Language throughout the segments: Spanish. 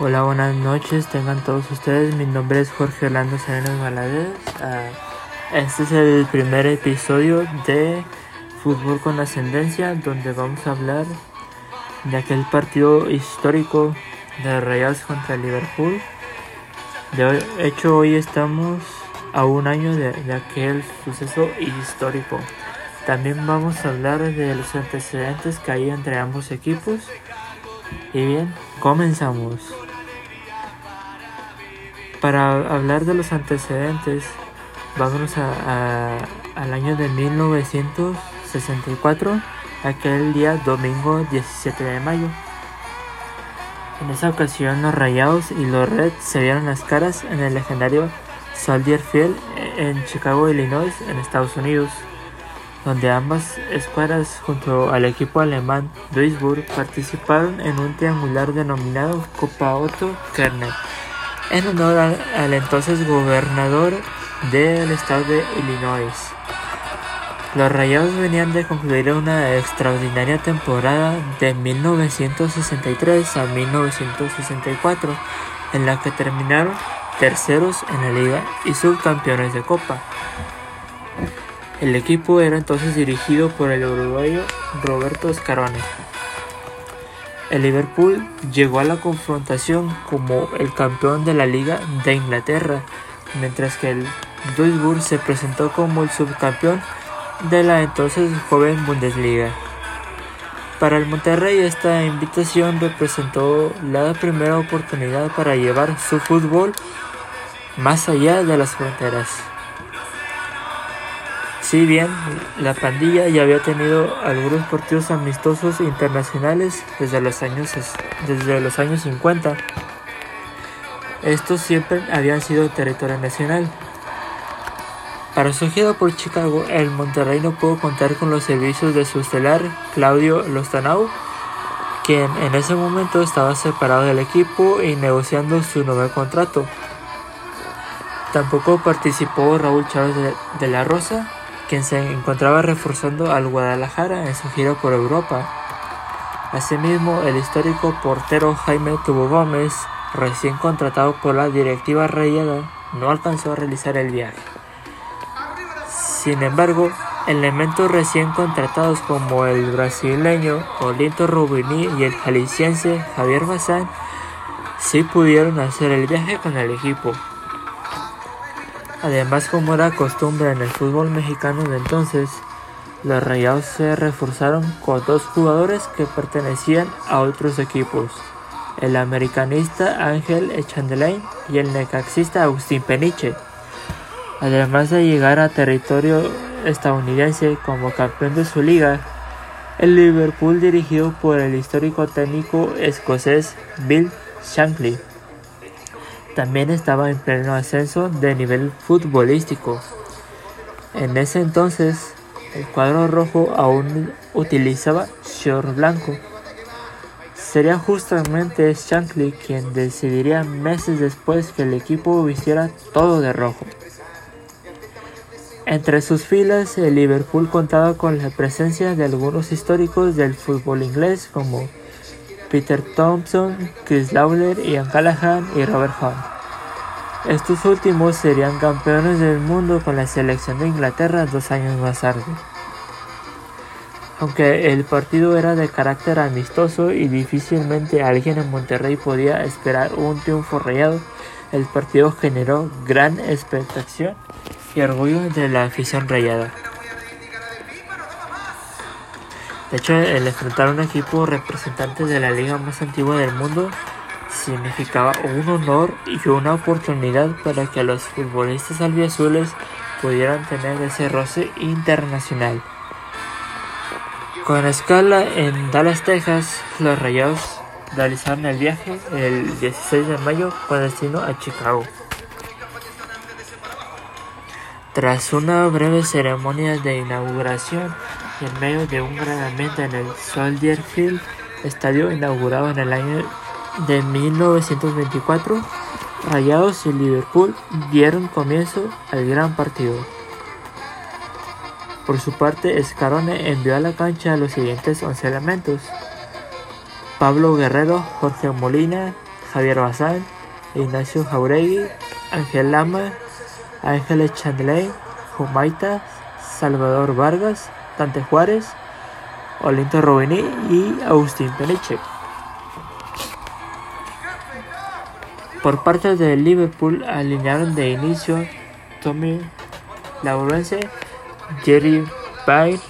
Hola, buenas noches, tengan todos ustedes. Mi nombre es Jorge Orlando Sereno Valadez. Ah, este es el primer episodio de Fútbol con Ascendencia, donde vamos a hablar de aquel partido histórico de Rayados contra Liverpool. De hecho, hoy estamos a un año de aquel suceso histórico. También vamos a hablar de los antecedentes que hay entre ambos equipos. Y bien, comenzamos. Para hablar de los antecedentes, vámonos a, al año de 1964, aquel día domingo 17 de mayo. En esa ocasión los Rayados y los Reds se vieron las caras en el legendario Soldier Field en Chicago, Illinois, en Estados Unidos, donde ambas escuadras junto al equipo alemán Duisburg participaron en un triangular denominado Copa Otto Kerner en honor al, entonces gobernador del estado de Illinois. Los Rayados venían de concluir una extraordinaria temporada de 1963 a 1964, en la que terminaron terceros en la liga y subcampeones de copa. El equipo era entonces dirigido por el uruguayo Roberto Scarone. El Liverpool llegó a la confrontación como el campeón de la Liga de Inglaterra, mientras que el Duisburg se presentó como el subcampeón de la entonces joven Bundesliga. Para el Monterrey esta invitación representó la primera oportunidad para llevar su fútbol más allá de las fronteras. Si bien la pandilla ya había tenido algunos partidos amistosos internacionales desde los años, desde los años 50, estos siempre habían sido territorio nacional. Para su gira por Chicago, el Monterrey no pudo contar con los servicios de su estelar Claudio Lostanau, quien en ese momento estaba separado del equipo y negociando su nuevo contrato. Tampoco participó Raúl Chávez de la Rosa, quien se encontraba reforzando al Guadalajara en su gira por Europa. Asimismo, el histórico portero Jaime Tubo Gómez, recién contratado por la directiva rayada, no alcanzó a realizar el viaje. Sin embargo, elementos recién contratados como el brasileño Olinto Rubini y el jalisciense Javier Bazán sí pudieron hacer el viaje con el equipo. Además, como era costumbre en el fútbol mexicano de entonces, los Rayados se reforzaron con dos jugadores que pertenecían a otros equipos, el americanista Ángel Echandelain y el necaxista Agustín Peniche. Además de llegar a territorio estadounidense como campeón de su liga, el Liverpool dirigido por el histórico técnico escocés Bill Shankly también estaba en pleno ascenso de nivel futbolístico. En ese entonces, el cuadro rojo aún utilizaba short blanco. Sería justamente Shankly quien decidiría meses después que el equipo vistiera todo de rojo. Entre sus filas, el Liverpool contaba con la presencia de algunos históricos del fútbol inglés como Peter Thompson, Chris Lawler, Ian Callahan y Robert Hunt. Estos últimos serían campeones del mundo con la selección de Inglaterra dos años más tarde. Aunque el partido era de carácter amistoso y difícilmente alguien en Monterrey podía esperar un triunfo rayado, el partido generó gran expectación y orgullo de la afición rayada. De hecho, el enfrentar a un equipo representante de la liga más antigua del mundo significaba un honor y una oportunidad para que los futbolistas albiazules pudieran tener ese roce internacional. Con escala en Dallas, Texas, los Rayados realizaron el viaje el 16 de mayo con destino a Chicago. Tras una breve ceremonia de inauguración en medio de un gran ambiente en el Soldier Field, estadio inaugurado en el año de 1924, Rayados y Liverpool dieron comienzo al gran partido. Por su parte, Scarone envió a la cancha los siguientes 11 elementos. Pablo Guerrero, Jorge Molina, Javier Bazán, Ignacio Jauregui, Ángel Lama, Ángeles Chandley, Jumaita, Salvador Vargas, Dante Juárez, Olinto Robini y Agustín Peniche. Por parte de Liverpool alinearon de inicio Tommy Lawrence, Jerry Byrne,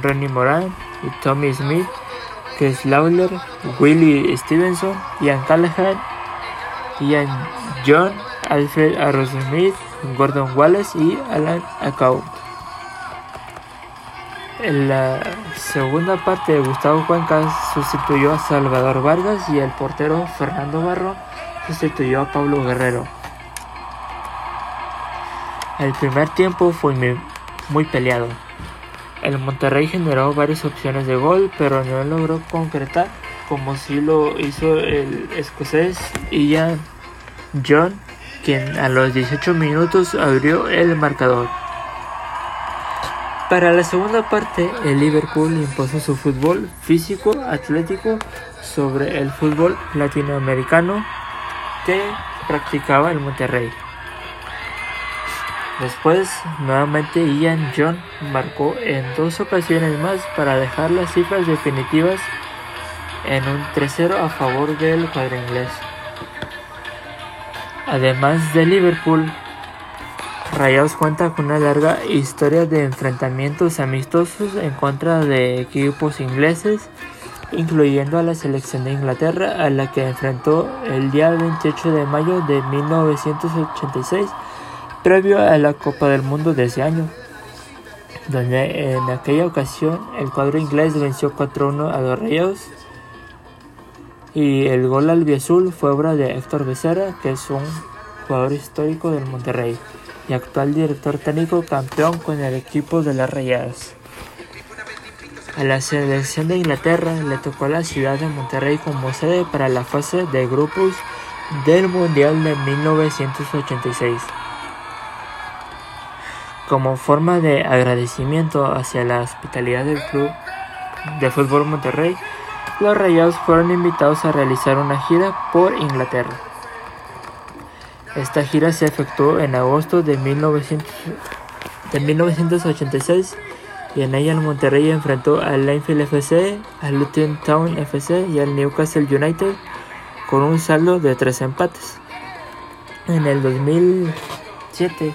Ronnie Moran y Tommy Smith, Chris Lawler, Willie Stevenson, Ian Callahan, Ian John, Alfred Smith, Gordon Wallace y Alan Acau. En la segunda parte, Gustavo Cuenca sustituyó a Salvador Vargas y el portero Fernando Barro sustituyó a Pablo Guerrero. El primer tiempo fue muy, peleado. El Monterrey generó varias opciones de gol, pero no logró concretar como si lo hizo el escocés Ian John, quien a los 18 minutos abrió el marcador. Para la segunda parte, el Liverpool impuso su fútbol físico atlético sobre el fútbol latinoamericano que practicaba el Monterrey. Después, nuevamente Ian John marcó en dos ocasiones más para dejar las cifras definitivas en un 3-0 a favor del cuadro inglés. Además de Liverpool, Rayados cuenta con una larga historia de enfrentamientos amistosos en contra de equipos ingleses, incluyendo a la selección de Inglaterra, a la que enfrentó el día 28 de mayo de 1986, previo a la Copa del Mundo de ese año, donde en aquella ocasión el cuadro inglés venció 4-1 a los Rayados y el gol albiazul fue obra de Héctor Becerra, que es un jugador histórico del Monterrey y actual director técnico campeón con el equipo de las Rayadas. A la selección de Inglaterra le tocó la ciudad de Monterrey como sede para la fase de grupos del Mundial de 1986. Como forma de agradecimiento hacia la hospitalidad del club de fútbol Monterrey, los Rayados fueron invitados a realizar una gira por Inglaterra. Esta gira se efectuó en agosto de, 1986 y en ella el Monterrey enfrentó al Linfield FC, al Luton Town FC y al Newcastle United con un saldo de tres empates. En el 2007,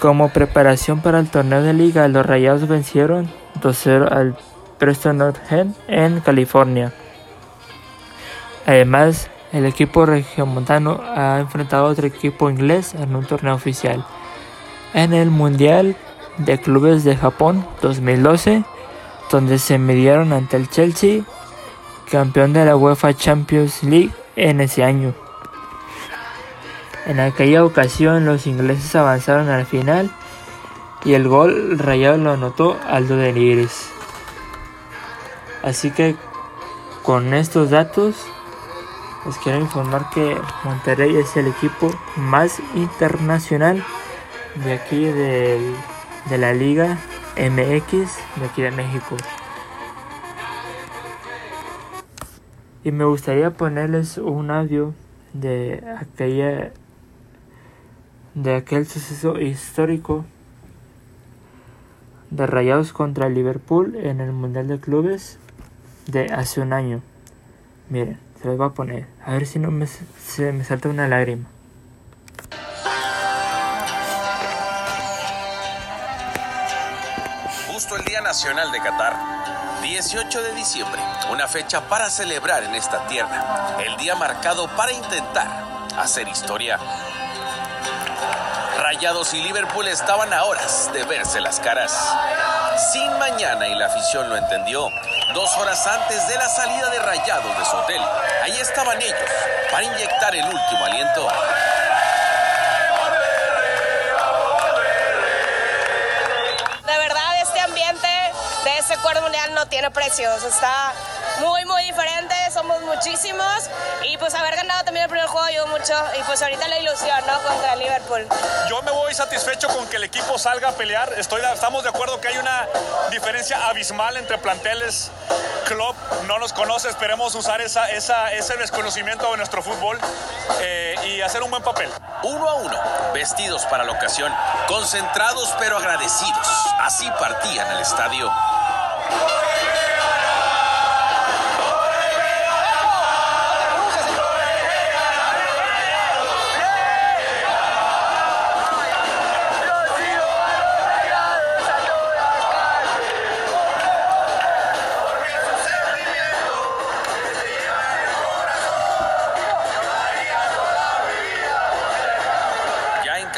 como preparación para el torneo de liga, los Rayados vencieron 2-0 al Preston North End en California. Además, el equipo regiomontano ha enfrentado a otro equipo inglés en un torneo oficial. En el Mundial de Clubes de Japón 2012, donde se midieron ante el Chelsea, campeón de la UEFA Champions League en ese año. En aquella ocasión los ingleses avanzaron al final y el gol rayado lo anotó Aldo de Nigris. Así que con estos datos les quiero informar que Monterrey es el equipo más internacional de aquí de la Liga MX de aquí de México. Y me gustaría ponerles un audio de aquella de aquel suceso histórico de Rayados contra Liverpool en el Mundial de Clubes de hace un año. Miren. Se los voy a poner. A ver si no me, se me salta una lágrima. Justo el Día Nacional de Qatar. 18 de diciembre, una fecha para celebrar en esta tierra, el día marcado para intentar hacer historia. Rayados y Liverpool estaban a horas de verse las caras. Sin mañana y la afición lo entendió. Dos horas antes de la salida de Rayados de su hotel, ahí estaban ellos para inyectar el último aliento. De verdad, este ambiente de ese cuarto mundial no tiene precios. Está muy, muy diferente, somos muchísimos y pues haber ganado también el primer juego ayudó mucho y pues ahorita la ilusión, ¿no? Contra Liverpool. Yo me voy satisfecho con que el equipo salga a pelear, Estoy, estamos de acuerdo que hay una diferencia abismal entre planteles. Club no nos conoce, esperemos usar esa, esa, ese desconocimiento de nuestro fútbol eh, y hacer un buen papel. Uno a uno, vestidos para la ocasión, concentrados pero agradecidos. Así partían al estadio.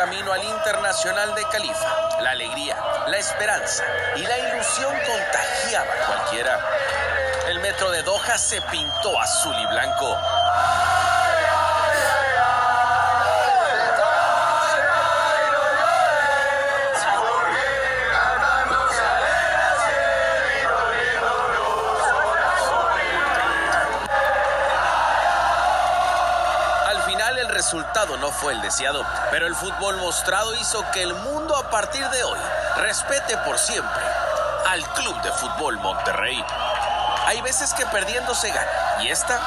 Camino al Internacional de Califa. La alegría, la esperanza y la ilusión contagiaba a cualquiera. El metro de Doha se pintó azul y blanco. Resultado no fue el deseado, pero el fútbol mostrado hizo que el mundo a partir de hoy respete por siempre al Club de Fútbol Monterrey. Hay veces que perdiendo se gana y esta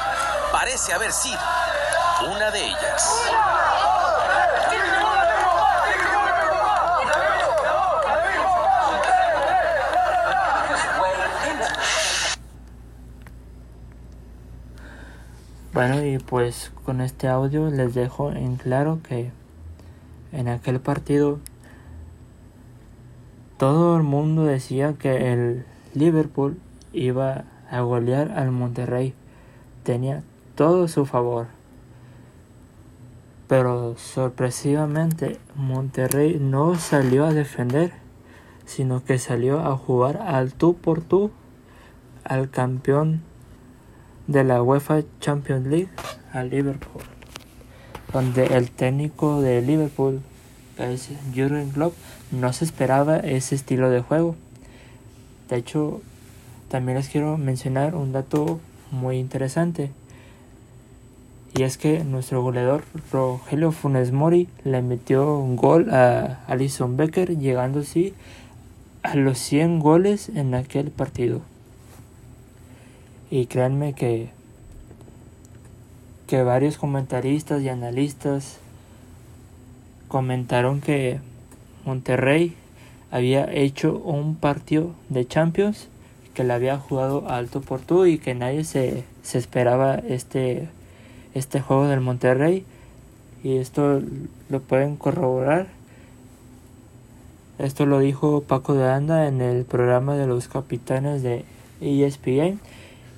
parece haber sido una de ellas. Bueno, y pues con este audio les dejo en claro que en aquel partido todo el mundo decía que el Liverpool iba a golear al Monterrey. Tenía todo su favor. Pero sorpresivamente Monterrey no salió a defender, sino que salió a jugar al tú por tú al campeón de la UEFA Champions League a Liverpool, donde el técnico de Liverpool, es Jurgen Klopp, no se esperaba ese estilo de juego. De hecho, también les quiero mencionar un dato muy interesante. Y es que nuestro goleador Rogelio Funes Mori le metió un gol a Alison Becker, llegando a los 100 goles en aquel partido. Y créanme que, que varios comentaristas y analistas comentaron que Monterrey había hecho un partido de Champions que le había jugado alto por tú y que nadie se, se esperaba este, este juego del Monterrey. Y esto lo pueden corroborar. Esto lo dijo Paco de Anda en el programa de los capitanes de ESPN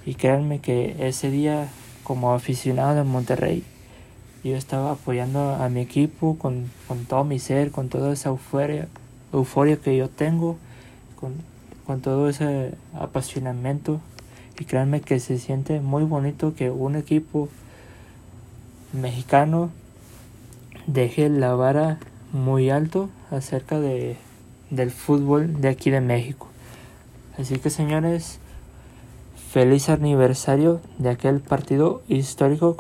y créanme que ese día, como aficionado de Monterrey, yo estaba apoyando a mi equipo con, todo mi ser, con toda esa euforia, euforia que yo tengo, con, con todo ese apasionamiento. Y créanme que se siente muy bonito que un equipo mexicano deje la vara muy alto acerca de, del fútbol de aquí de México. Así que señores, Feliz aniversario de aquel partido histórico